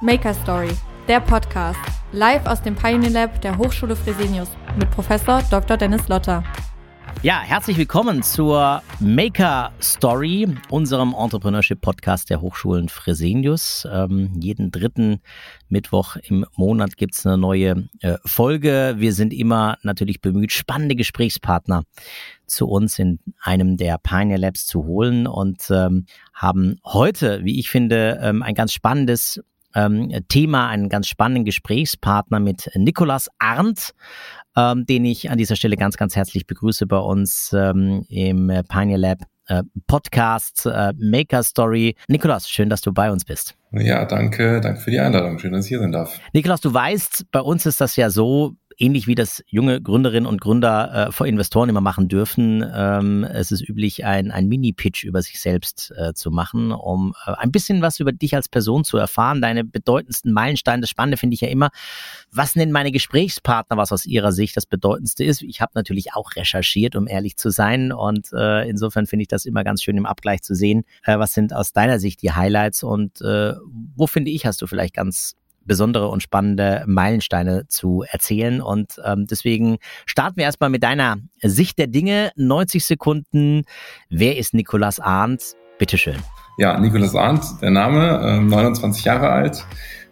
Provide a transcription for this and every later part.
Maker Story, der Podcast, live aus dem Pioneer Lab der Hochschule Fresenius mit Professor Dr. Dennis Lotter. Ja, herzlich willkommen zur Maker Story, unserem Entrepreneurship-Podcast der Hochschulen Fresenius. Ähm, jeden dritten Mittwoch im Monat gibt es eine neue äh, Folge. Wir sind immer natürlich bemüht, spannende Gesprächspartner zu uns in einem der Pioneer Labs zu holen und ähm, haben heute, wie ich finde, ähm, ein ganz spannendes ähm, Thema, einen ganz spannenden Gesprächspartner mit Nikolas Arndt ähm, den ich an dieser Stelle ganz, ganz herzlich begrüße bei uns ähm, im Pioneer Lab äh, Podcast äh, Maker Story. Nikolas, schön, dass du bei uns bist. Ja, danke, danke für die Einladung. Schön, dass ich hier sein darf. Nikolas, du weißt, bei uns ist das ja so, ähnlich wie das junge Gründerinnen und Gründer äh, vor Investoren immer machen dürfen. Ähm, es ist üblich, ein, ein Mini-Pitch über sich selbst äh, zu machen, um äh, ein bisschen was über dich als Person zu erfahren, deine bedeutendsten Meilensteine. Das Spannende finde ich ja immer, was nennen meine Gesprächspartner, was aus ihrer Sicht das Bedeutendste ist. Ich habe natürlich auch recherchiert, um ehrlich zu sein. Und äh, insofern finde ich das immer ganz schön im Abgleich zu sehen, äh, was sind aus deiner Sicht die Highlights und äh, wo finde ich, hast du vielleicht ganz besondere und spannende Meilensteine zu erzählen. Und ähm, deswegen starten wir erstmal mit deiner Sicht der Dinge. 90 Sekunden. Wer ist Nikolas Arndt? Bitteschön. Ja, Nikolas Arndt, der Name, äh, 29 Jahre alt,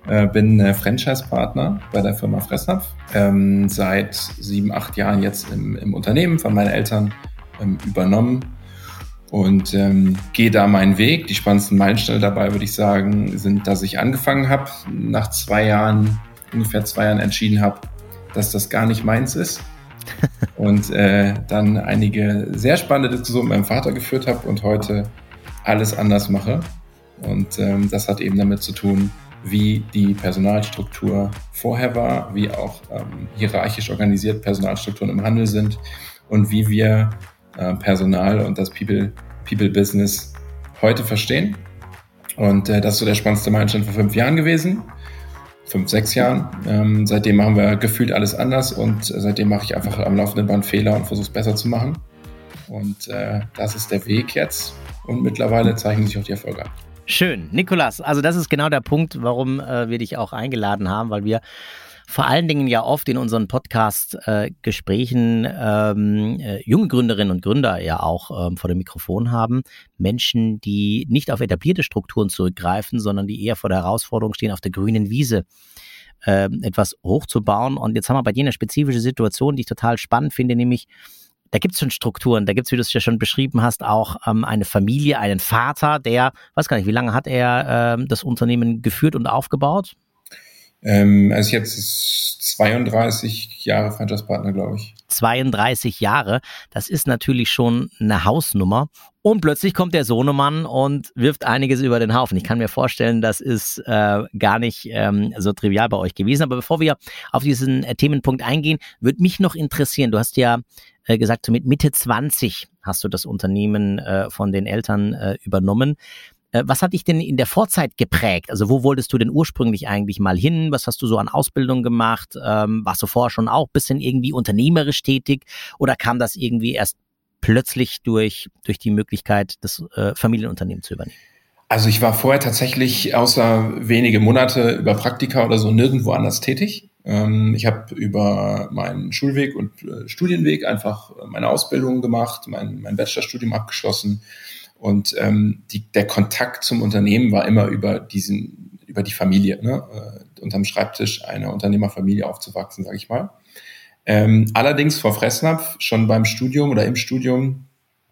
äh, bin äh, Franchise-Partner bei der Firma Fressnapf. Ähm, seit sieben, acht Jahren jetzt im, im Unternehmen von meinen Eltern ähm, übernommen und ähm, gehe da meinen Weg. Die spannendsten Meilensteine dabei, würde ich sagen, sind, dass ich angefangen habe, nach zwei Jahren, ungefähr zwei Jahren entschieden habe, dass das gar nicht meins ist. und äh, dann einige sehr spannende Diskussionen mit meinem Vater geführt habe und heute alles anders mache. Und ähm, das hat eben damit zu tun, wie die Personalstruktur vorher war, wie auch ähm, hierarchisch organisiert Personalstrukturen im Handel sind und wie wir äh, Personal und das People, People Business heute verstehen. Und äh, das ist so der spannendste Meilenstein vor fünf Jahren gewesen. Fünf, sechs Jahren. Ähm, seitdem machen wir gefühlt alles anders und seitdem mache ich einfach am laufenden Band Fehler und versuche es besser zu machen. Und äh, das ist der Weg jetzt. Und mittlerweile zeichnen sich auch die Erfolge ab. Schön. Nikolas, also das ist genau der Punkt, warum äh, wir dich auch eingeladen haben, weil wir vor allen Dingen ja oft in unseren Podcast-Gesprächen äh, ähm, äh, junge Gründerinnen und Gründer ja auch ähm, vor dem Mikrofon haben. Menschen, die nicht auf etablierte Strukturen zurückgreifen, sondern die eher vor der Herausforderung stehen, auf der grünen Wiese äh, etwas hochzubauen. Und jetzt haben wir bei dir eine spezifische Situation, die ich total spannend finde, nämlich da gibt es schon Strukturen, da gibt es, wie du es ja schon beschrieben hast, auch ähm, eine Familie, einen Vater, der, weiß gar nicht, wie lange hat er ähm, das Unternehmen geführt und aufgebaut? Ähm, also ich jetzt 32 Jahre Franchise-Partner, glaube ich. 32 Jahre, das ist natürlich schon eine Hausnummer. Und plötzlich kommt der Sohnemann und wirft einiges über den Haufen. Ich kann mir vorstellen, das ist äh, gar nicht ähm, so trivial bei euch gewesen. Aber bevor wir auf diesen äh, Themenpunkt eingehen, würde mich noch interessieren, du hast ja äh, gesagt, so mit Mitte 20 hast du das Unternehmen äh, von den Eltern äh, übernommen. Äh, was hat dich denn in der Vorzeit geprägt? Also wo wolltest du denn ursprünglich eigentlich mal hin? Was hast du so an Ausbildung gemacht? Ähm, warst du vorher schon auch bisschen irgendwie unternehmerisch tätig oder kam das irgendwie erst plötzlich durch, durch die Möglichkeit, das äh, Familienunternehmen zu übernehmen? Also ich war vorher tatsächlich außer wenige Monate über Praktika oder so nirgendwo anders tätig. Ähm, ich habe über meinen Schulweg und äh, Studienweg einfach meine Ausbildung gemacht, mein, mein Bachelorstudium abgeschlossen und ähm, die, der Kontakt zum Unternehmen war immer über diesen, über die Familie, ne? äh, unterm Schreibtisch einer Unternehmerfamilie aufzuwachsen, sage ich mal. Ähm, allerdings vor Fressnapf, schon beim Studium oder im Studium,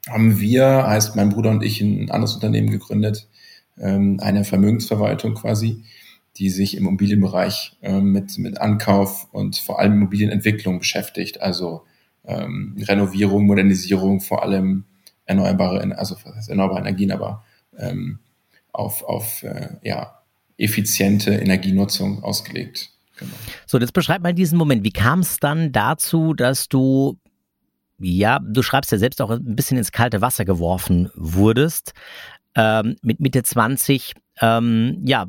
haben wir, heißt mein Bruder und ich, ein anderes Unternehmen gegründet, ähm, eine Vermögensverwaltung quasi, die sich im Immobilienbereich ähm, mit, mit Ankauf und vor allem Immobilienentwicklung beschäftigt, also ähm, Renovierung, Modernisierung, vor allem erneuerbare, also erneuerbare Energien, aber ähm, auf, auf äh, ja, effiziente Energienutzung ausgelegt. Genau. So, jetzt beschreib mal diesen Moment. Wie kam es dann dazu, dass du, ja, du schreibst ja selbst auch ein bisschen ins kalte Wasser geworfen wurdest, ähm, mit Mitte 20, ähm, ja,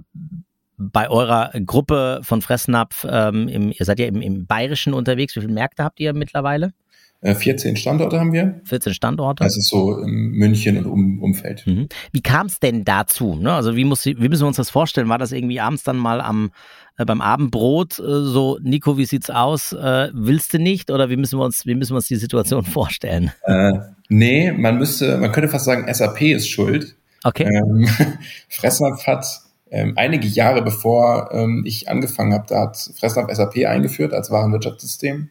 bei eurer Gruppe von Fressnapf, ähm, im, ihr seid ja im, im Bayerischen unterwegs. Wie viele Märkte habt ihr mittlerweile? 14 äh, Standorte haben wir. 14 Standorte. Das ist so München und um, Umfeld. Mhm. Wie kam es denn dazu? Ne? Also wie, muss, wie müssen wir uns das vorstellen? War das irgendwie abends dann mal am äh, beim Abendbrot äh, so, Nico, wie sieht's aus? Äh, willst du nicht? Oder wie müssen wir uns, wie müssen wir uns die Situation vorstellen? Äh, nee, man müsste, man könnte fast sagen, SAP ist schuld. Okay. Ähm, Fressnapf hat ähm, einige Jahre bevor ähm, ich angefangen habe, da hat Fressnapf SAP eingeführt als Warenwirtschaftssystem.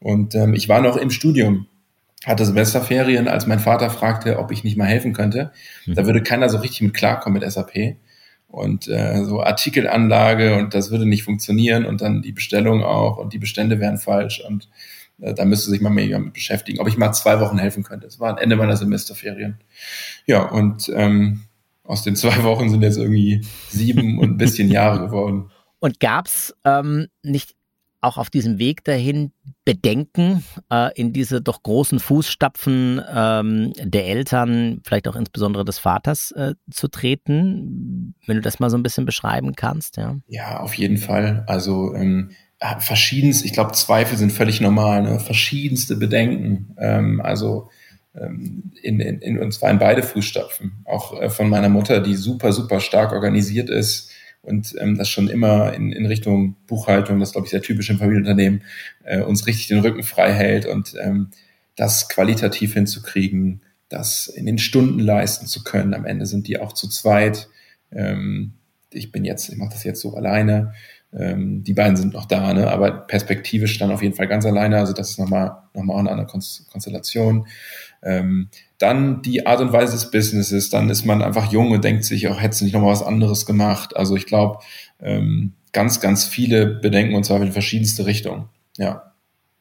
Und ähm, ich war noch im Studium, hatte Semesterferien, als mein Vater fragte, ob ich nicht mal helfen könnte. Mhm. Da würde keiner so richtig mit klarkommen mit SAP. Und äh, so Artikelanlage und das würde nicht funktionieren und dann die Bestellung auch und die Bestände wären falsch und äh, da müsste sich mal mehr mit beschäftigen, ob ich mal zwei Wochen helfen könnte. Das war Ende meiner Semesterferien. Ja, und ähm, aus den zwei Wochen sind jetzt irgendwie sieben und ein bisschen Jahre geworden. Und gab's ähm, nicht auch auf diesem Weg dahin Bedenken, äh, in diese doch großen Fußstapfen ähm, der Eltern, vielleicht auch insbesondere des Vaters äh, zu treten? Wenn du das mal so ein bisschen beschreiben kannst, ja. Ja, auf jeden Fall. Also ähm, verschiedenst, ich glaube, Zweifel sind völlig normal, ne? verschiedenste Bedenken. Ähm, also ähm, in, in, in, und zwar in beide Fußstapfen. Auch äh, von meiner Mutter, die super, super stark organisiert ist und ähm, das schon immer in, in Richtung Buchhaltung, das glaube ich sehr typisch im Familienunternehmen, äh, uns richtig den Rücken frei hält und ähm, das qualitativ hinzukriegen, das in den Stunden leisten zu können. Am Ende sind die auch zu zweit. Ähm, ich bin jetzt, ich mache das jetzt so alleine. Ähm, die beiden sind noch da, ne? aber perspektivisch dann auf jeden Fall ganz alleine. Also das ist nochmal noch mal eine andere Konstellation. Ähm, dann die Art und Weise des Businesses, dann ist man einfach jung und denkt sich, auch hättest nicht nochmal was anderes gemacht. Also ich glaube, ähm, ganz, ganz viele Bedenken und zwar in verschiedenste Richtungen. Ja,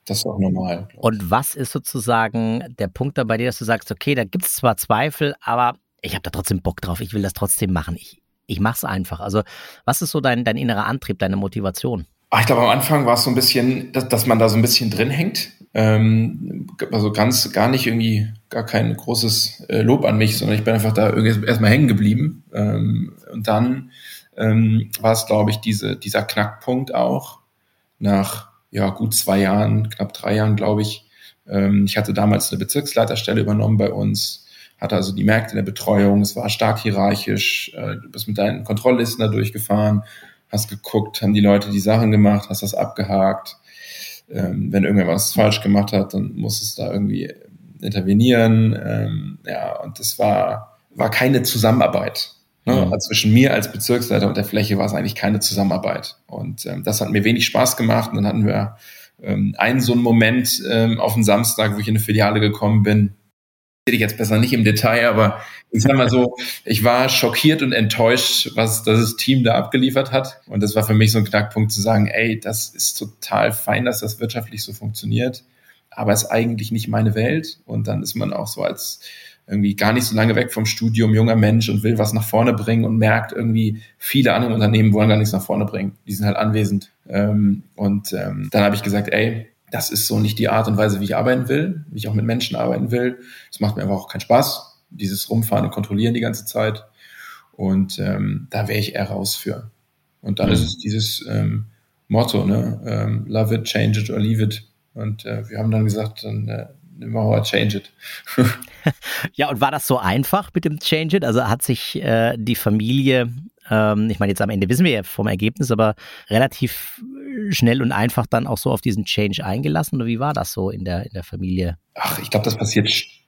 das ist auch normal. Und was ist sozusagen der Punkt dabei dir, dass du sagst, okay, da gibt es zwar Zweifel, aber ich habe da trotzdem Bock drauf, ich will das trotzdem machen. Ich, ich mache es einfach. Also was ist so dein, dein innerer Antrieb, deine Motivation? Ach, ich glaube, am Anfang war es so ein bisschen, dass, dass man da so ein bisschen drin hängt. Ähm, also ganz, gar nicht irgendwie, gar kein großes äh, Lob an mich, sondern ich bin einfach da irgendwie erstmal hängen geblieben. Ähm, und dann ähm, war es, glaube ich, diese, dieser Knackpunkt auch nach ja, gut zwei Jahren, knapp drei Jahren, glaube ich. Ähm, ich hatte damals eine Bezirksleiterstelle übernommen bei uns, hatte also die Märkte in der Betreuung, es war stark hierarchisch, äh, du bist mit deinen Kontrolllisten da durchgefahren, hast geguckt, haben die Leute die Sachen gemacht, hast das abgehakt. Ähm, wenn irgendwer was falsch gemacht hat, dann muss es da irgendwie intervenieren. Ähm, ja, und das war, war keine Zusammenarbeit. Ne? Mhm. Also zwischen mir als Bezirksleiter und der Fläche war es eigentlich keine Zusammenarbeit. Und ähm, das hat mir wenig Spaß gemacht. Und dann hatten wir ähm, einen so einen Moment auf den Samstag, wo ich in eine Filiale gekommen bin, ich jetzt besser nicht im Detail, aber ich sag mal so, ich war schockiert und enttäuscht, was das Team da abgeliefert hat. Und das war für mich so ein Knackpunkt zu sagen, ey, das ist total fein, dass das wirtschaftlich so funktioniert, aber ist eigentlich nicht meine Welt. Und dann ist man auch so als irgendwie gar nicht so lange weg vom Studium, junger Mensch und will was nach vorne bringen und merkt irgendwie, viele andere Unternehmen wollen gar nichts nach vorne bringen. Die sind halt anwesend. Ähm, und ähm, dann habe ich gesagt, ey, das ist so nicht die Art und Weise, wie ich arbeiten will, wie ich auch mit Menschen arbeiten will. Es macht mir einfach auch keinen Spaß, dieses Rumfahren und Kontrollieren die ganze Zeit. Und ähm, da wäre ich eher raus für. Und dann mhm. ist es dieses ähm, Motto, ne? Ähm, love it, change it or leave it. Und äh, wir haben dann gesagt, dann äh, nehmen wir mal change it. ja, und war das so einfach mit dem Change it? Also hat sich äh, die Familie, ähm, ich meine, jetzt am Ende wissen wir ja vom Ergebnis, aber relativ schnell und einfach dann auch so auf diesen Change eingelassen? Oder wie war das so in der, in der Familie? Ach, ich glaube, das passiert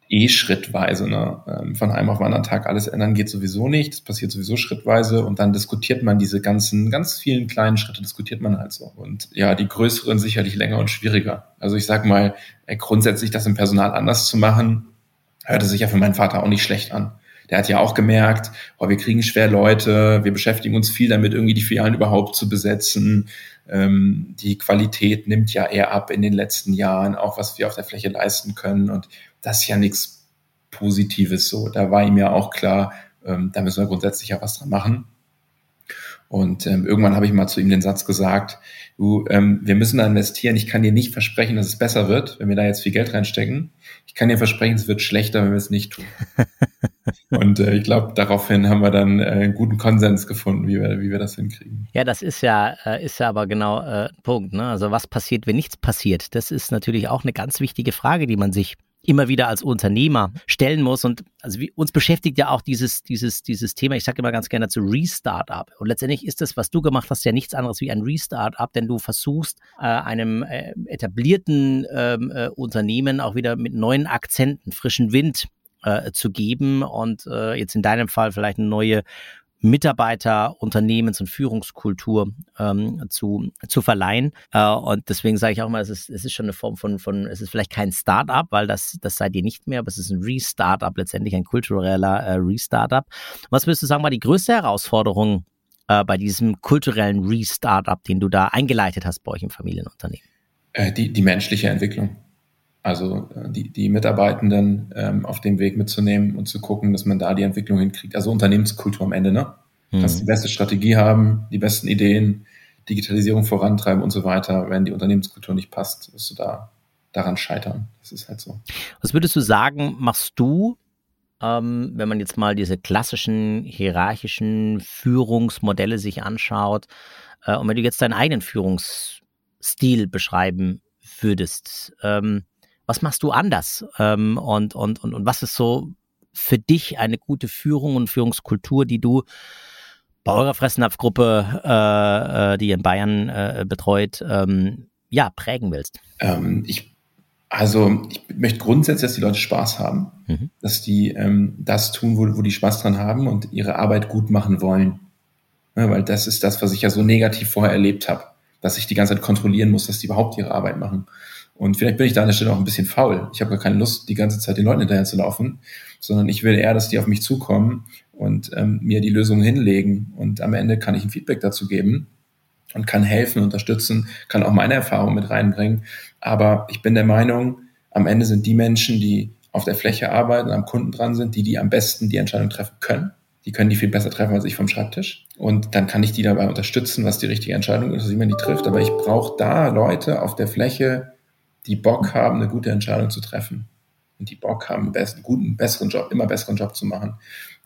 eh schrittweise. Ne? Ähm, von einem auf den anderen Tag alles ändern geht sowieso nicht. Das passiert sowieso schrittweise und dann diskutiert man diese ganzen, ganz vielen kleinen Schritte, diskutiert man halt so. Und ja, die größeren sicherlich länger und schwieriger. Also ich sag mal, äh, grundsätzlich das im Personal anders zu machen, hörte sich ja für meinen Vater auch nicht schlecht an. Der hat ja auch gemerkt, oh, wir kriegen schwer Leute, wir beschäftigen uns viel damit, irgendwie die Filialen überhaupt zu besetzen. Ähm, die Qualität nimmt ja eher ab in den letzten Jahren, auch was wir auf der Fläche leisten können. Und das ist ja nichts Positives so. Da war ihm ja auch klar, ähm, da müssen wir grundsätzlich ja was dran machen. Und ähm, irgendwann habe ich mal zu ihm den Satz gesagt, du, ähm, wir müssen da investieren. Ich kann dir nicht versprechen, dass es besser wird, wenn wir da jetzt viel Geld reinstecken. Ich kann dir versprechen, es wird schlechter, wenn wir es nicht tun. Und äh, ich glaube, daraufhin haben wir dann äh, einen guten Konsens gefunden, wie wir, wie wir das hinkriegen. Ja, das ist ja, äh, ist ja aber genau äh, ein Punkt. Ne? Also was passiert, wenn nichts passiert? Das ist natürlich auch eine ganz wichtige Frage, die man sich immer wieder als Unternehmer stellen muss. Und also wie, uns beschäftigt ja auch dieses, dieses, dieses Thema, ich sage immer ganz gerne dazu Restart-up. Und letztendlich ist das, was du gemacht hast, ja nichts anderes wie ein Restart-up, denn du versuchst äh, einem äh, etablierten ähm, äh, Unternehmen auch wieder mit neuen Akzenten, frischen Wind äh, zu geben und äh, jetzt in deinem Fall vielleicht eine neue Mitarbeiter, Unternehmens- und Führungskultur ähm, zu, zu verleihen. Äh, und deswegen sage ich auch mal, es ist, es ist schon eine Form von, von es ist vielleicht kein Start-up, weil das, das seid ihr nicht mehr, aber es ist ein Restart-up, letztendlich ein kultureller äh, Restart-up. Was würdest du sagen, war die größte Herausforderung äh, bei diesem kulturellen Restart-up, den du da eingeleitet hast bei euch im Familienunternehmen? Äh, die, die menschliche Entwicklung. Also äh, die, die Mitarbeitenden ähm, auf dem Weg mitzunehmen und zu gucken, dass man da die Entwicklung hinkriegt. Also Unternehmenskultur am Ende, ne? Mhm. Dass die beste Strategie haben, die besten Ideen, Digitalisierung vorantreiben und so weiter. Wenn die Unternehmenskultur nicht passt, wirst du da daran scheitern. Das ist halt so. Was würdest du sagen, machst du, ähm, wenn man jetzt mal diese klassischen hierarchischen Führungsmodelle sich anschaut äh, und wenn du jetzt deinen eigenen Führungsstil beschreiben würdest, ähm, was machst du anders? Ähm, und, und, und, und was ist so für dich eine gute Führung und Führungskultur, die du bei eurer Fressnapfgruppe, äh, äh, die ihr in Bayern äh, betreut, ähm, ja, prägen willst? Ähm, ich, also ich möchte grundsätzlich, dass die Leute Spaß haben, mhm. dass die ähm, das tun, wo, wo die Spaß dran haben und ihre Arbeit gut machen wollen. Ja, weil das ist das, was ich ja so negativ vorher erlebt habe, dass ich die ganze Zeit kontrollieren muss, dass die überhaupt ihre Arbeit machen. Und vielleicht bin ich da an der Stelle auch ein bisschen faul. Ich habe gar keine Lust, die ganze Zeit den Leuten hinterher zu laufen, sondern ich will eher, dass die auf mich zukommen und ähm, mir die Lösungen hinlegen. Und am Ende kann ich ein Feedback dazu geben und kann helfen, unterstützen, kann auch meine Erfahrung mit reinbringen. Aber ich bin der Meinung, am Ende sind die Menschen, die auf der Fläche arbeiten, am Kunden dran sind, die, die am besten die Entscheidung treffen können. Die können die viel besser treffen als ich vom Schreibtisch. Und dann kann ich die dabei unterstützen, was die richtige Entscheidung ist, wie man die trifft. Aber ich brauche da Leute auf der Fläche, die Bock haben, eine gute Entscheidung zu treffen und die Bock haben, einen besten, guten, besseren Job, immer besseren Job zu machen,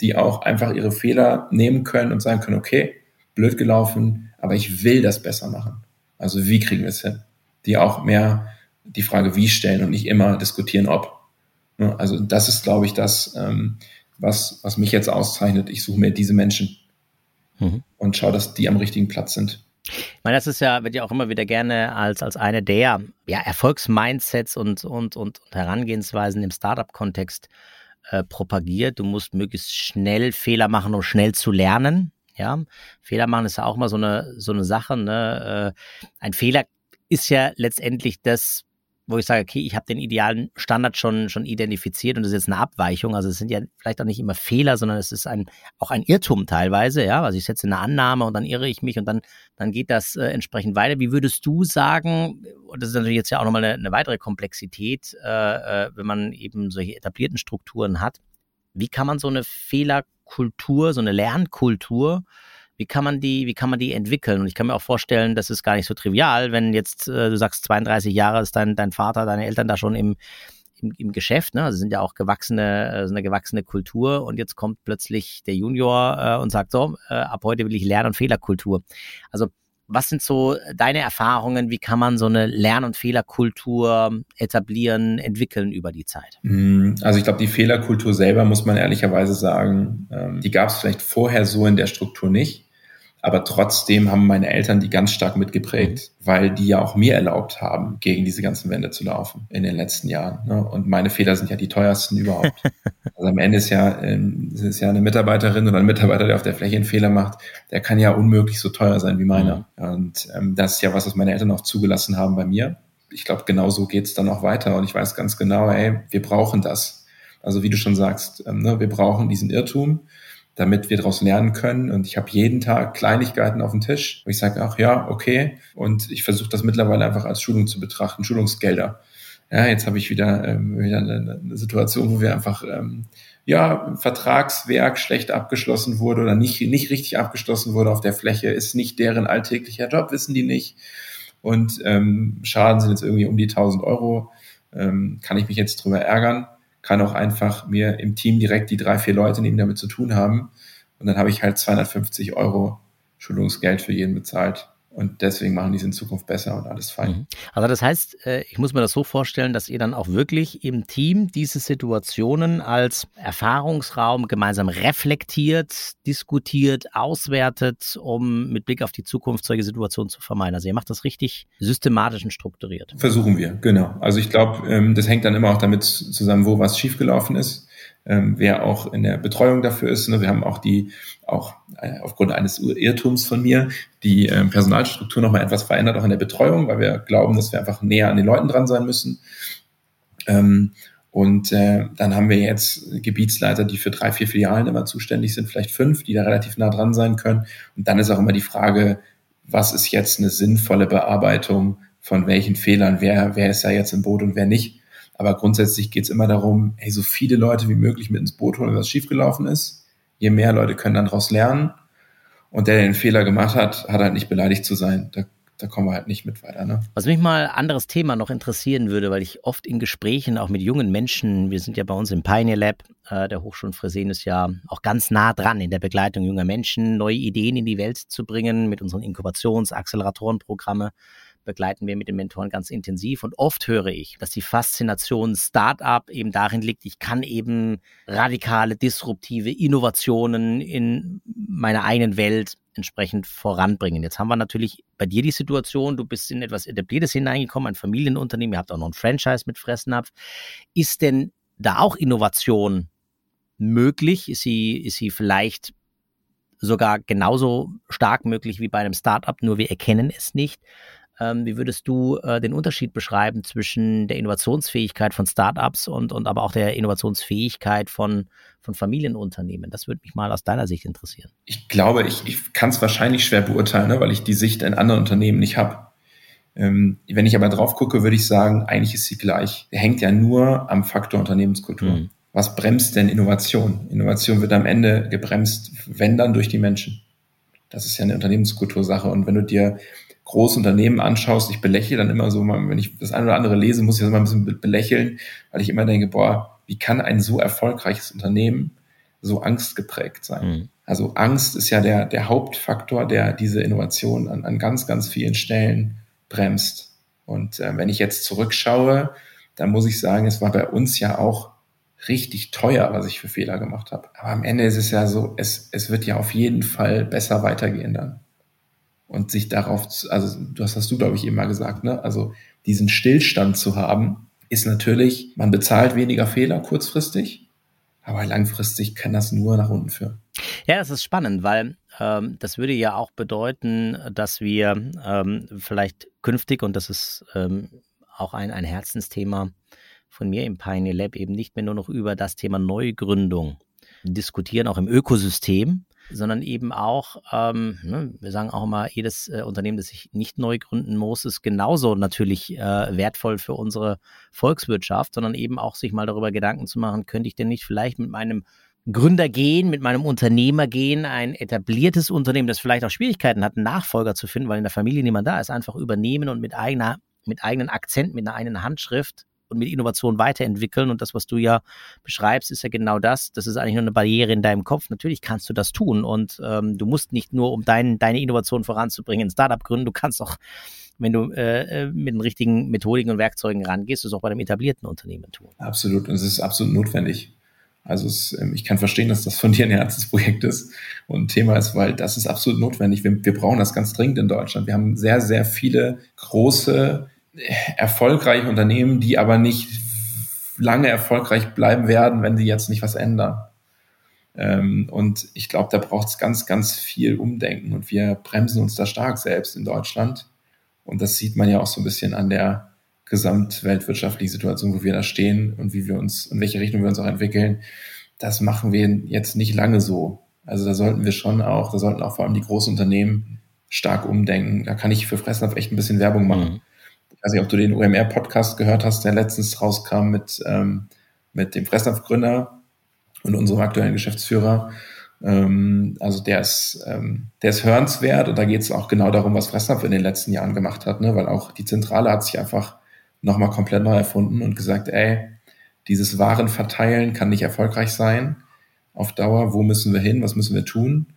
die auch einfach ihre Fehler nehmen können und sagen können, okay, blöd gelaufen, aber ich will das besser machen. Also wie kriegen wir es hin? Die auch mehr die Frage wie stellen und nicht immer diskutieren ob. Also das ist, glaube ich, das, ähm, was, was mich jetzt auszeichnet. Ich suche mir diese Menschen mhm. und schaue, dass die am richtigen Platz sind. Ich meine, das ist ja, wird ja auch immer wieder gerne als, als eine der ja, Erfolgsmindsets und, und, und, Herangehensweisen im Startup-Kontext äh, propagiert. Du musst möglichst schnell Fehler machen, um schnell zu lernen. Ja, Fehler machen ist ja auch mal so eine, so eine Sache. Ne? Äh, ein Fehler ist ja letztendlich das, wo ich sage, okay, ich habe den idealen Standard schon, schon identifiziert und das ist jetzt eine Abweichung. Also es sind ja vielleicht auch nicht immer Fehler, sondern es ist ein, auch ein Irrtum teilweise, ja. Also ich setze eine Annahme und dann irre ich mich und dann, dann geht das äh, entsprechend weiter. Wie würdest du sagen, und das ist natürlich jetzt ja auch nochmal eine, eine weitere Komplexität, äh, äh, wenn man eben solche etablierten Strukturen hat, wie kann man so eine Fehlerkultur, so eine Lernkultur wie kann man die, wie kann man die entwickeln? Und ich kann mir auch vorstellen, das ist gar nicht so trivial, wenn jetzt, äh, du sagst, 32 Jahre ist dein, dein Vater, deine Eltern da schon im, im, im Geschäft, ne? Also sind ja auch gewachsene, äh, eine gewachsene Kultur und jetzt kommt plötzlich der Junior äh, und sagt so, äh, ab heute will ich Lern- und Fehlerkultur. Also was sind so deine Erfahrungen? Wie kann man so eine Lern- und Fehlerkultur etablieren, entwickeln über die Zeit? Mm, also ich glaube, die Fehlerkultur selber, muss man ehrlicherweise sagen, ähm, die gab es vielleicht vorher so in der Struktur nicht. Aber trotzdem haben meine Eltern die ganz stark mitgeprägt, mhm. weil die ja auch mir erlaubt haben, gegen diese ganzen Wände zu laufen in den letzten Jahren. Ne? Und meine Fehler sind ja die teuersten überhaupt. also am Ende ist ja, ähm, ist ja eine Mitarbeiterin oder ein Mitarbeiter, der auf der Fläche einen Fehler macht, der kann ja unmöglich so teuer sein wie meiner. Mhm. Und ähm, das ist ja was, was meine Eltern auch zugelassen haben bei mir. Ich glaube, genau so geht's dann auch weiter. Und ich weiß ganz genau, ey, wir brauchen das. Also wie du schon sagst, ähm, ne, wir brauchen diesen Irrtum damit wir daraus lernen können. Und ich habe jeden Tag Kleinigkeiten auf dem Tisch, wo ich sage, ach ja, okay. Und ich versuche das mittlerweile einfach als Schulung zu betrachten, Schulungsgelder. Ja, jetzt habe ich wieder, ähm, wieder eine, eine, Situation, wo wir einfach ähm, ja, Vertragswerk schlecht abgeschlossen wurde oder nicht, nicht richtig abgeschlossen wurde auf der Fläche, ist nicht deren alltäglicher Job, wissen die nicht. Und ähm, Schaden sind jetzt irgendwie um die 1000 Euro. Ähm, kann ich mich jetzt drüber ärgern? Kann auch einfach mir im Team direkt die drei, vier Leute nehmen, damit zu tun haben. Und dann habe ich halt 250 Euro Schulungsgeld für jeden bezahlt. Und deswegen machen die es in Zukunft besser und alles fein. Also das heißt, äh, ich muss mir das so vorstellen, dass ihr dann auch wirklich im Team diese Situationen als Erfahrungsraum gemeinsam reflektiert, diskutiert, auswertet, um mit Blick auf die Zukunft solche Situationen zu vermeiden. Also ihr macht das richtig systematisch und strukturiert. Versuchen wir, genau. Also ich glaube, ähm, das hängt dann immer auch damit zusammen, wo was schiefgelaufen ist ähm, wer auch in der Betreuung dafür ist. Ne? Wir haben auch die, auch äh, aufgrund eines Irrtums von mir, die äh, Personalstruktur nochmal etwas verändert, auch in der Betreuung, weil wir glauben, dass wir einfach näher an den Leuten dran sein müssen. Ähm, und äh, dann haben wir jetzt Gebietsleiter, die für drei, vier Filialen immer zuständig sind, vielleicht fünf, die da relativ nah dran sein können. Und dann ist auch immer die Frage, was ist jetzt eine sinnvolle Bearbeitung von welchen Fehlern, wer, wer ist da jetzt im Boot und wer nicht. Aber grundsätzlich geht es immer darum, hey, so viele Leute wie möglich mit ins Boot holen, was schiefgelaufen ist. Je mehr Leute können dann daraus lernen. Und der, der den Fehler gemacht hat, hat halt nicht beleidigt zu sein. Da, da kommen wir halt nicht mit weiter. Ne? Was mich mal anderes Thema noch interessieren würde, weil ich oft in Gesprächen auch mit jungen Menschen, wir sind ja bei uns im Pioneer Lab, äh, der Hochschule Fresenius ist ja auch ganz nah dran in der Begleitung junger Menschen, neue Ideen in die Welt zu bringen mit unseren Inkubations-, Acceleratorenprogramme begleiten wir mit den Mentoren ganz intensiv. Und oft höre ich, dass die Faszination Startup eben darin liegt, ich kann eben radikale, disruptive Innovationen in meiner eigenen Welt entsprechend voranbringen. Jetzt haben wir natürlich bei dir die Situation, du bist in etwas Etabliertes hineingekommen, ein Familienunternehmen, ihr habt auch noch ein Franchise mit Fressnapf. Ist denn da auch Innovation möglich? Ist sie, ist sie vielleicht sogar genauso stark möglich wie bei einem Startup, nur wir erkennen es nicht? Ähm, wie würdest du äh, den Unterschied beschreiben zwischen der Innovationsfähigkeit von Startups und, und aber auch der Innovationsfähigkeit von, von Familienunternehmen? Das würde mich mal aus deiner Sicht interessieren. Ich glaube, ich, ich kann es wahrscheinlich schwer beurteilen, ne, weil ich die Sicht in anderen Unternehmen nicht habe. Ähm, wenn ich aber drauf gucke, würde ich sagen, eigentlich ist sie gleich. Der hängt ja nur am Faktor Unternehmenskultur. Mhm. Was bremst denn Innovation? Innovation wird am Ende gebremst, wenn dann durch die Menschen. Das ist ja eine Unternehmenskultursache. Und wenn du dir große Unternehmen anschaust, ich belächle dann immer so, wenn ich das eine oder andere lese, muss ich das immer ein bisschen belächeln, weil ich immer denke, boah, wie kann ein so erfolgreiches Unternehmen so angstgeprägt sein? Mhm. Also Angst ist ja der, der Hauptfaktor, der diese Innovation an, an ganz, ganz vielen Stellen bremst. Und äh, wenn ich jetzt zurückschaue, dann muss ich sagen, es war bei uns ja auch richtig teuer, was ich für Fehler gemacht habe. Aber am Ende ist es ja so, es, es wird ja auf jeden Fall besser weitergehen dann und sich darauf, also das hast du, glaube ich, eben mal gesagt, ne? Also diesen Stillstand zu haben, ist natürlich, man bezahlt weniger Fehler kurzfristig, aber langfristig kann das nur nach unten führen. Ja, das ist spannend, weil ähm, das würde ja auch bedeuten, dass wir ähm, vielleicht künftig, und das ist ähm, auch ein, ein Herzensthema von mir im Pioneer Lab, eben nicht mehr nur noch über das Thema Neugründung diskutieren, auch im Ökosystem, sondern eben auch, ähm, ne, wir sagen auch immer, jedes äh, Unternehmen, das sich nicht neu gründen muss, ist genauso natürlich äh, wertvoll für unsere Volkswirtschaft, sondern eben auch sich mal darüber Gedanken zu machen, könnte ich denn nicht vielleicht mit meinem Gründer gehen, mit meinem Unternehmer gehen, ein etabliertes Unternehmen, das vielleicht auch Schwierigkeiten hat, einen Nachfolger zu finden, weil in der Familie niemand da ist, einfach übernehmen und mit eigener, mit eigenen Akzent, mit einer eigenen Handschrift und mit Innovation weiterentwickeln. Und das, was du ja beschreibst, ist ja genau das. Das ist eigentlich nur eine Barriere in deinem Kopf. Natürlich kannst du das tun und ähm, du musst nicht nur, um dein, deine Innovation voranzubringen, ein Startup gründen. Du kannst auch, wenn du äh, äh, mit den richtigen Methodiken und Werkzeugen rangehst, das auch bei einem etablierten Unternehmen tun. Absolut. Und es ist absolut notwendig. Also es, ähm, ich kann verstehen, dass das von dir ein Herzensprojekt ist und ein Thema ist, weil das ist absolut notwendig. Wir, wir brauchen das ganz dringend in Deutschland. Wir haben sehr, sehr viele große erfolgreiche Unternehmen, die aber nicht lange erfolgreich bleiben werden, wenn sie jetzt nicht was ändern. Ähm, und ich glaube, da braucht es ganz, ganz viel Umdenken und wir bremsen uns da stark selbst in Deutschland. Und das sieht man ja auch so ein bisschen an der gesamtweltwirtschaftlichen Situation, wo wir da stehen und wie wir uns, in welche Richtung wir uns auch entwickeln. Das machen wir jetzt nicht lange so. Also da sollten wir schon auch, da sollten auch vor allem die großen Unternehmen stark umdenken. Da kann ich für Fressnapf echt ein bisschen Werbung machen. Mhm weiß nicht, ob du den UMR-Podcast gehört hast, der letztens rauskam mit, ähm, mit dem Fressnapf-Gründer und unserem aktuellen Geschäftsführer. Ähm, also der ist, ähm, der ist hörenswert und da geht es auch genau darum, was Fressnapf in den letzten Jahren gemacht hat, ne? weil auch die Zentrale hat sich einfach nochmal komplett neu erfunden und gesagt, ey, dieses Waren verteilen kann nicht erfolgreich sein auf Dauer. Wo müssen wir hin? Was müssen wir tun?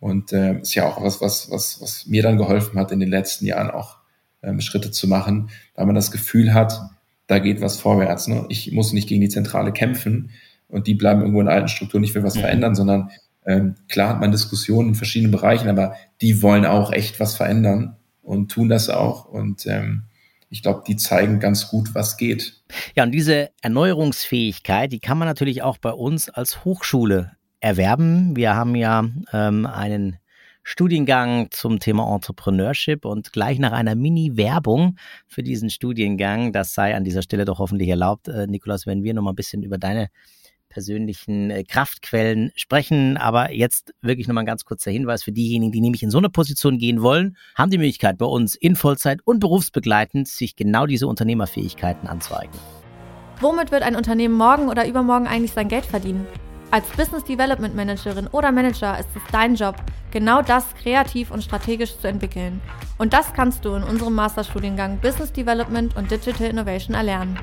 Und äh, ist ja auch was, was, was, was mir dann geholfen hat, in den letzten Jahren auch ähm, Schritte zu machen, weil man das Gefühl hat, da geht was vorwärts. Ne? Ich muss nicht gegen die Zentrale kämpfen und die bleiben irgendwo in alten Strukturen, ich will was mhm. verändern, sondern ähm, klar hat man Diskussionen in verschiedenen Bereichen, aber die wollen auch echt was verändern und tun das auch. Und ähm, ich glaube, die zeigen ganz gut, was geht. Ja, und diese Erneuerungsfähigkeit, die kann man natürlich auch bei uns als Hochschule erwerben. Wir haben ja ähm, einen Studiengang zum Thema Entrepreneurship und gleich nach einer Mini-Werbung für diesen Studiengang, das sei an dieser Stelle doch hoffentlich erlaubt, äh, Nikolas, wenn wir noch mal ein bisschen über deine persönlichen äh, Kraftquellen sprechen. Aber jetzt wirklich nochmal ein ganz kurzer Hinweis für diejenigen, die nämlich in so eine Position gehen wollen, haben die Möglichkeit bei uns in Vollzeit und berufsbegleitend sich genau diese Unternehmerfähigkeiten anzueignen. Womit wird ein Unternehmen morgen oder übermorgen eigentlich sein Geld verdienen? Als Business Development Managerin oder Manager ist es dein Job, genau das kreativ und strategisch zu entwickeln. Und das kannst du in unserem Masterstudiengang Business Development und Digital Innovation erlernen.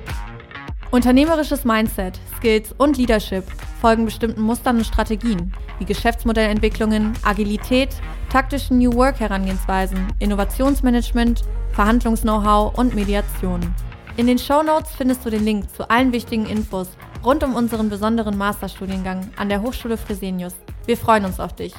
Unternehmerisches Mindset, Skills und Leadership folgen bestimmten Mustern und Strategien, wie Geschäftsmodellentwicklungen, Agilität, taktischen New Work Herangehensweisen, Innovationsmanagement, Verhandlungs-Know-how und Mediation. In den Show Notes findest du den Link zu allen wichtigen Infos rund um unseren besonderen Masterstudiengang an der Hochschule Fresenius. Wir freuen uns auf dich.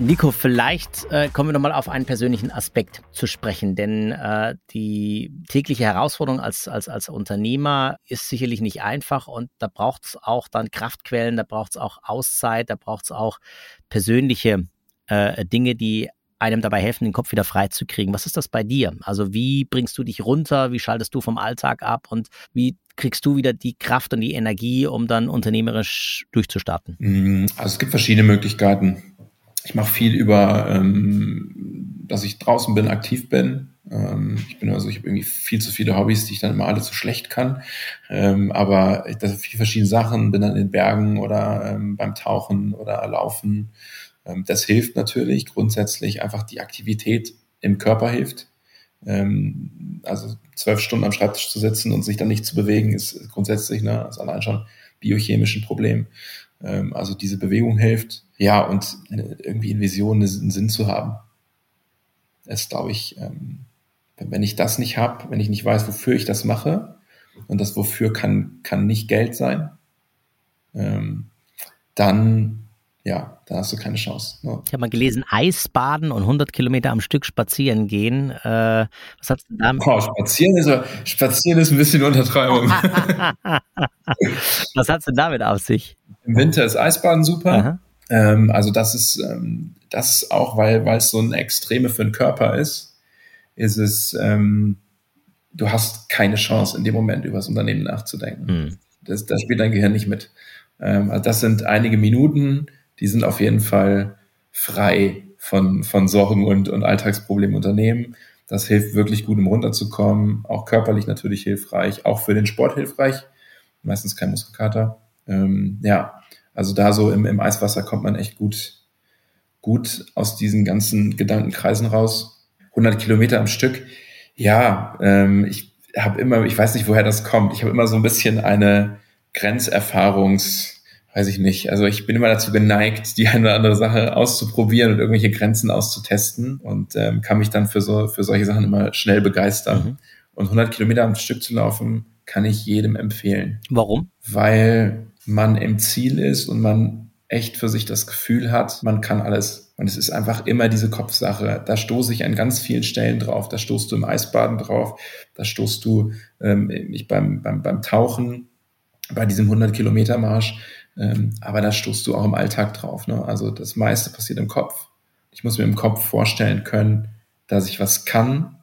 Nico, vielleicht äh, kommen wir nochmal auf einen persönlichen Aspekt zu sprechen, denn äh, die tägliche Herausforderung als, als, als Unternehmer ist sicherlich nicht einfach und da braucht es auch dann Kraftquellen, da braucht es auch Auszeit, da braucht es auch persönliche äh, Dinge, die einem dabei helfen, den Kopf wieder frei zu kriegen. Was ist das bei dir? Also wie bringst du dich runter? Wie schaltest du vom Alltag ab? Und wie kriegst du wieder die Kraft und die Energie, um dann unternehmerisch durchzustarten? Mm, also es gibt verschiedene Möglichkeiten. Ich mache viel über, ähm, dass ich draußen bin, aktiv bin. Ähm, ich bin also, ich habe irgendwie viel zu viele Hobbys, die ich dann immer alle zu schlecht kann. Ähm, aber das sind viele verschiedene Sachen, bin dann in den Bergen oder ähm, beim Tauchen oder Laufen. Ähm, das hilft natürlich grundsätzlich einfach die Aktivität im Körper hilft. Ähm, also zwölf Stunden am Schreibtisch zu sitzen und sich dann nicht zu bewegen, ist grundsätzlich, ne, ist allein schon biochemisch ein Problem. Ähm, also diese Bewegung hilft. Ja, und irgendwie in Visionen einen Sinn zu haben. ist, glaube ich, ähm, wenn ich das nicht habe, wenn ich nicht weiß, wofür ich das mache, und das wofür kann, kann nicht Geld sein, ähm, dann ja, da hast du keine Chance. Ja. Ich habe mal gelesen, Eisbaden und 100 Kilometer am Stück spazieren gehen. Äh, was hat's denn damit? Oh, spazieren, ist, spazieren ist ein bisschen Untertreibung. was hat es denn damit auf sich? Im Winter ist Eisbaden super. Ähm, also das ist, ähm, das ist auch, weil weil es so ein Extreme für den Körper ist, ist es, ähm, du hast keine Chance in dem Moment über das Unternehmen nachzudenken. Hm. Das, das spielt dein Gehirn nicht mit. Ähm, also das sind einige Minuten, die sind auf jeden Fall frei von, von Sorgen und, und Alltagsproblemen Unternehmen. Das hilft wirklich gut, um runterzukommen. Auch körperlich natürlich hilfreich, auch für den Sport hilfreich. Meistens kein Muskelkater. Ähm, ja, also da so im, im Eiswasser kommt man echt gut, gut aus diesen ganzen Gedankenkreisen raus. 100 Kilometer am Stück. Ja, ähm, ich habe immer, ich weiß nicht, woher das kommt. Ich habe immer so ein bisschen eine Grenzerfahrungs- weiß ich nicht. Also ich bin immer dazu geneigt, die eine oder andere Sache auszuprobieren und irgendwelche Grenzen auszutesten und ähm, kann mich dann für so für solche Sachen immer schnell begeistern. Mhm. Und 100 Kilometer am Stück zu laufen, kann ich jedem empfehlen. Warum? Weil man im Ziel ist und man echt für sich das Gefühl hat, man kann alles. Und es ist einfach immer diese Kopfsache. Da stoße ich an ganz vielen Stellen drauf. Da stoßt du im Eisbaden drauf. Da stoßt du ähm, ich beim, beim, beim Tauchen, bei diesem 100 Kilometer Marsch ähm, aber da stoßt du auch im Alltag drauf. Ne? Also das meiste passiert im Kopf. Ich muss mir im Kopf vorstellen können, dass ich was kann,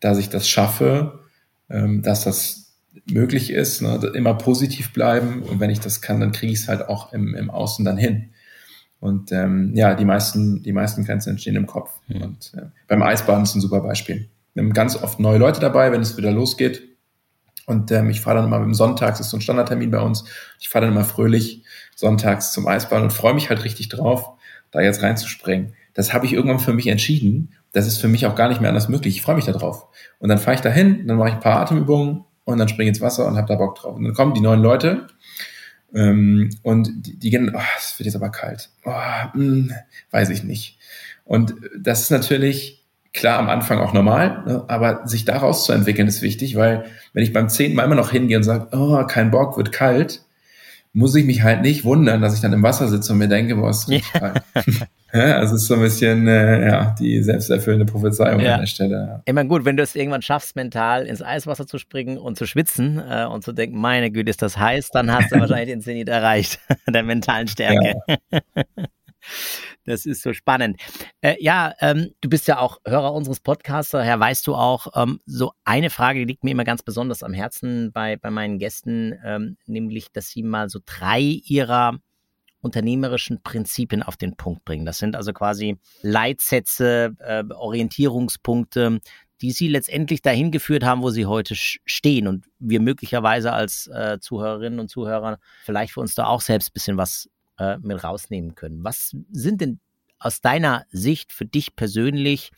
dass ich das schaffe, ähm, dass das möglich ist. Ne? Immer positiv bleiben und wenn ich das kann, dann kriege ich es halt auch im, im Außen dann hin. Und ähm, ja, die meisten, die meisten Grenzen entstehen im Kopf. Mhm. Und äh, beim Eisbaden ist ein super Beispiel. Wir haben ganz oft neue Leute dabei, wenn es wieder losgeht. Und ähm, ich fahre dann immer mit Sonntags, ist so ein Standardtermin bei uns. Ich fahre dann immer fröhlich sonntags zum Eisbahn und freue mich halt richtig drauf, da jetzt reinzuspringen. Das habe ich irgendwann für mich entschieden. Das ist für mich auch gar nicht mehr anders möglich. Ich freue mich da drauf. Und dann fahre ich dahin, dann mache ich ein paar Atemübungen und dann springe ich ins Wasser und habe da Bock drauf. Und dann kommen die neuen Leute ähm, und die, die gehen, oh, es wird jetzt aber kalt. Oh, mh, hm, weiß ich nicht. Und das ist natürlich klar am Anfang auch normal, ne? aber sich daraus zu entwickeln ist wichtig, weil wenn ich beim zehnten Mal immer noch hingehe und sage, oh, kein Bock, wird kalt, muss ich mich halt nicht wundern, dass ich dann im Wasser sitze und mir denke, boah, ist richtig kalt. ja, also es ist so ein bisschen äh, ja, die selbsterfüllende Prophezeiung ja. an der Stelle. Ja. Immer gut, wenn du es irgendwann schaffst, mental ins Eiswasser zu springen und zu schwitzen äh, und zu denken, meine Güte, ist das heiß, dann hast du wahrscheinlich den Zenit erreicht, der mentalen Stärke. Ja. Das ist so spannend. Äh, ja, ähm, du bist ja auch Hörer unseres Podcasts, daher weißt du auch, ähm, so eine Frage liegt mir immer ganz besonders am Herzen bei, bei meinen Gästen, ähm, nämlich, dass sie mal so drei ihrer unternehmerischen Prinzipien auf den Punkt bringen. Das sind also quasi Leitsätze, äh, Orientierungspunkte, die sie letztendlich dahin geführt haben, wo sie heute stehen und wir möglicherweise als äh, Zuhörerinnen und Zuhörer vielleicht für uns da auch selbst ein bisschen was äh, mit rausnehmen können. Was sind denn aus deiner Sicht für dich persönlich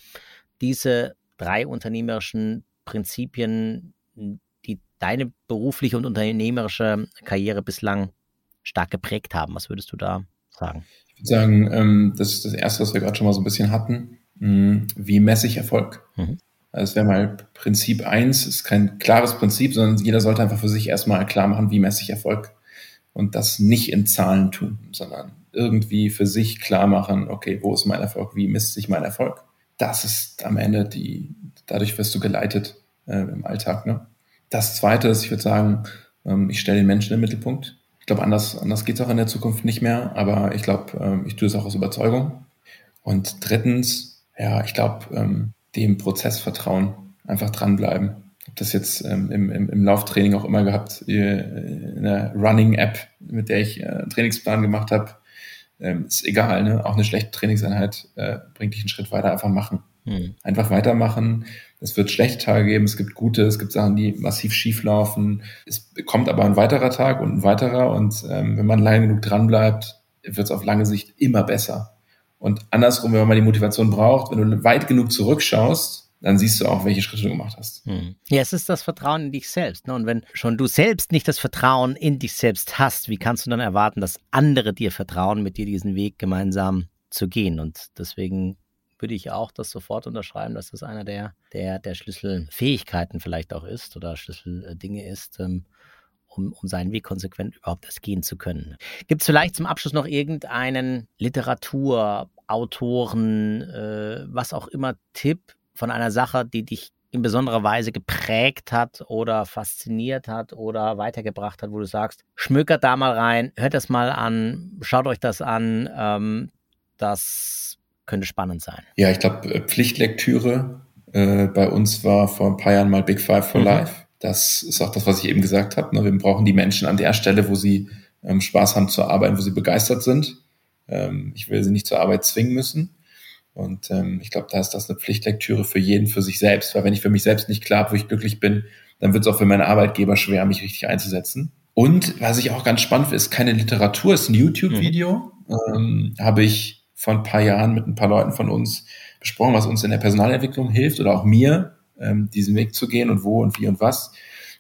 diese drei unternehmerischen Prinzipien, die deine berufliche und unternehmerische Karriere bislang stark geprägt haben? Was würdest du da sagen? Ich würde sagen, ähm, das ist das Erste, was wir gerade schon mal so ein bisschen hatten. Hm, wie messe ich Erfolg? Mhm. Also es wäre mal Prinzip eins, ist kein klares Prinzip, sondern jeder sollte einfach für sich erstmal klar machen, wie messe ich Erfolg und das nicht in Zahlen tun, sondern irgendwie für sich klar machen, okay, wo ist mein Erfolg, wie misst sich mein Erfolg? Das ist am Ende die, dadurch wirst du geleitet äh, im Alltag. Ne? Das zweite ist, ich würde sagen, ähm, ich stelle den Menschen im Mittelpunkt. Ich glaube, anders, anders geht es auch in der Zukunft nicht mehr, aber ich glaube, ähm, ich tue es auch aus Überzeugung. Und drittens, ja, ich glaube, ähm, dem Prozess vertrauen, einfach dranbleiben das jetzt ähm, im, im, im Lauftraining auch immer gehabt, eine Running-App, mit der ich äh, einen Trainingsplan gemacht habe. Ähm, ist egal, ne? auch eine schlechte Trainingseinheit äh, bringt dich einen Schritt weiter, einfach machen. Hm. Einfach weitermachen. Es wird schlechte Tage geben, es gibt gute, es gibt Sachen, die massiv schief laufen. Es kommt aber ein weiterer Tag und ein weiterer und ähm, wenn man lange genug dran bleibt, wird es auf lange Sicht immer besser. Und andersrum, wenn man die Motivation braucht, wenn du weit genug zurückschaust, dann siehst du auch, welche Schritte du gemacht hast. Hm. Ja, es ist das Vertrauen in dich selbst. Ne? Und wenn schon du selbst nicht das Vertrauen in dich selbst hast, wie kannst du dann erwarten, dass andere dir vertrauen, mit dir diesen Weg gemeinsam zu gehen? Und deswegen würde ich auch das sofort unterschreiben, dass das einer der, der, der Schlüsselfähigkeiten vielleicht auch ist oder Schlüsseldinge ist, ähm, um, um seinen Weg konsequent überhaupt erst gehen zu können. Gibt es vielleicht zum Abschluss noch irgendeinen Literatur, Autoren, äh, was auch immer Tipp, von einer Sache, die dich in besonderer Weise geprägt hat oder fasziniert hat oder weitergebracht hat, wo du sagst, schmökert da mal rein, hört das mal an, schaut euch das an, ähm, das könnte spannend sein. Ja, ich glaube, äh, Pflichtlektüre äh, bei uns war vor ein paar Jahren mal Big Five for mhm. Life. Das ist auch das, was ich eben gesagt habe. Ne? Wir brauchen die Menschen an der Stelle, wo sie ähm, Spaß haben zu arbeiten, wo sie begeistert sind. Ähm, ich will sie nicht zur Arbeit zwingen müssen. Und ähm, ich glaube, da ist das eine Pflichtlektüre für jeden, für sich selbst. Weil wenn ich für mich selbst nicht klar habe, wo ich glücklich bin, dann wird es auch für meine Arbeitgeber schwer, mich richtig einzusetzen. Und was ich auch ganz spannend finde, ist keine Literatur, ist ein YouTube-Video. Mhm. Ähm, Habe ich vor ein paar Jahren mit ein paar Leuten von uns besprochen, was uns in der Personalentwicklung hilft oder auch mir, ähm, diesen Weg zu gehen und wo und wie und was.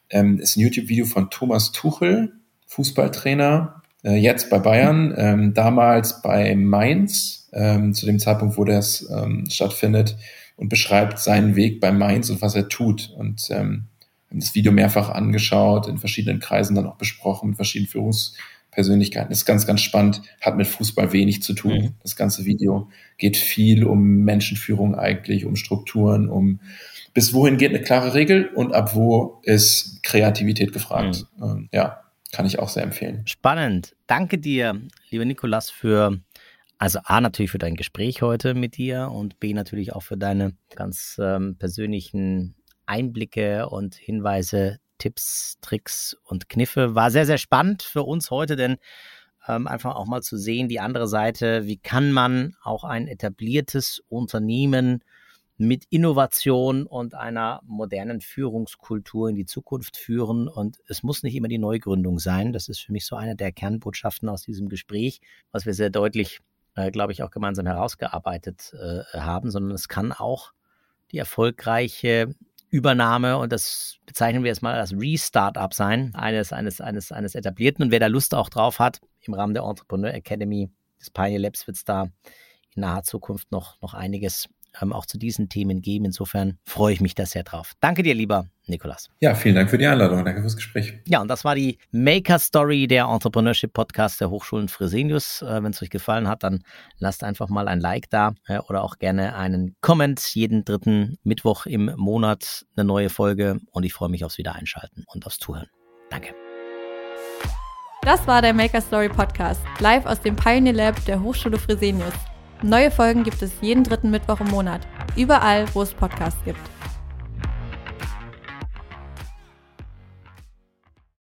Ähm, ist ein YouTube-Video von Thomas Tuchel, Fußballtrainer, äh, jetzt bei Bayern, ähm, damals bei Mainz, ähm, zu dem Zeitpunkt, wo das ähm, stattfindet, und beschreibt seinen Weg bei Mainz und was er tut. Und ähm, haben das Video mehrfach angeschaut, in verschiedenen Kreisen dann auch besprochen, mit verschiedenen Führungspersönlichkeiten. Das ist ganz, ganz spannend, hat mit Fußball wenig zu tun. Mhm. Das ganze Video geht viel um Menschenführung eigentlich, um Strukturen, um bis wohin geht eine klare Regel und ab wo ist Kreativität gefragt. Mhm. Ähm, ja, kann ich auch sehr empfehlen. Spannend. Danke dir, lieber Nikolas, für also A natürlich für dein Gespräch heute mit dir und B natürlich auch für deine ganz ähm, persönlichen Einblicke und Hinweise, Tipps, Tricks und Kniffe. War sehr, sehr spannend für uns heute, denn ähm, einfach auch mal zu sehen, die andere Seite, wie kann man auch ein etabliertes Unternehmen mit Innovation und einer modernen Führungskultur in die Zukunft führen. Und es muss nicht immer die Neugründung sein. Das ist für mich so eine der Kernbotschaften aus diesem Gespräch, was wir sehr deutlich, äh, glaube ich, auch gemeinsam herausgearbeitet äh, haben, sondern es kann auch die erfolgreiche Übernahme und das bezeichnen wir jetzt mal als Restart-up sein, eines, eines, eines, eines etablierten. Und wer da Lust auch drauf hat, im Rahmen der Entrepreneur Academy des Pioneer Labs wird es da in naher Zukunft noch, noch einiges ähm, auch zu diesen Themen geben. Insofern freue ich mich da sehr drauf. Danke dir, lieber Nikolas. Ja, vielen Dank für die Einladung. Danke fürs Gespräch. Ja, und das war die Maker Story, der Entrepreneurship Podcast der Hochschulen Fresenius. Äh, Wenn es euch gefallen hat, dann lasst einfach mal ein Like da äh, oder auch gerne einen Comment. Jeden dritten Mittwoch im Monat eine neue Folge und ich freue mich aufs Wiedereinschalten und aufs Zuhören. Danke. Das war der Maker Story Podcast, live aus dem Pioneer Lab der Hochschule Fresenius. Neue Folgen gibt es jeden dritten Mittwoch im Monat, überall, wo es Podcasts gibt.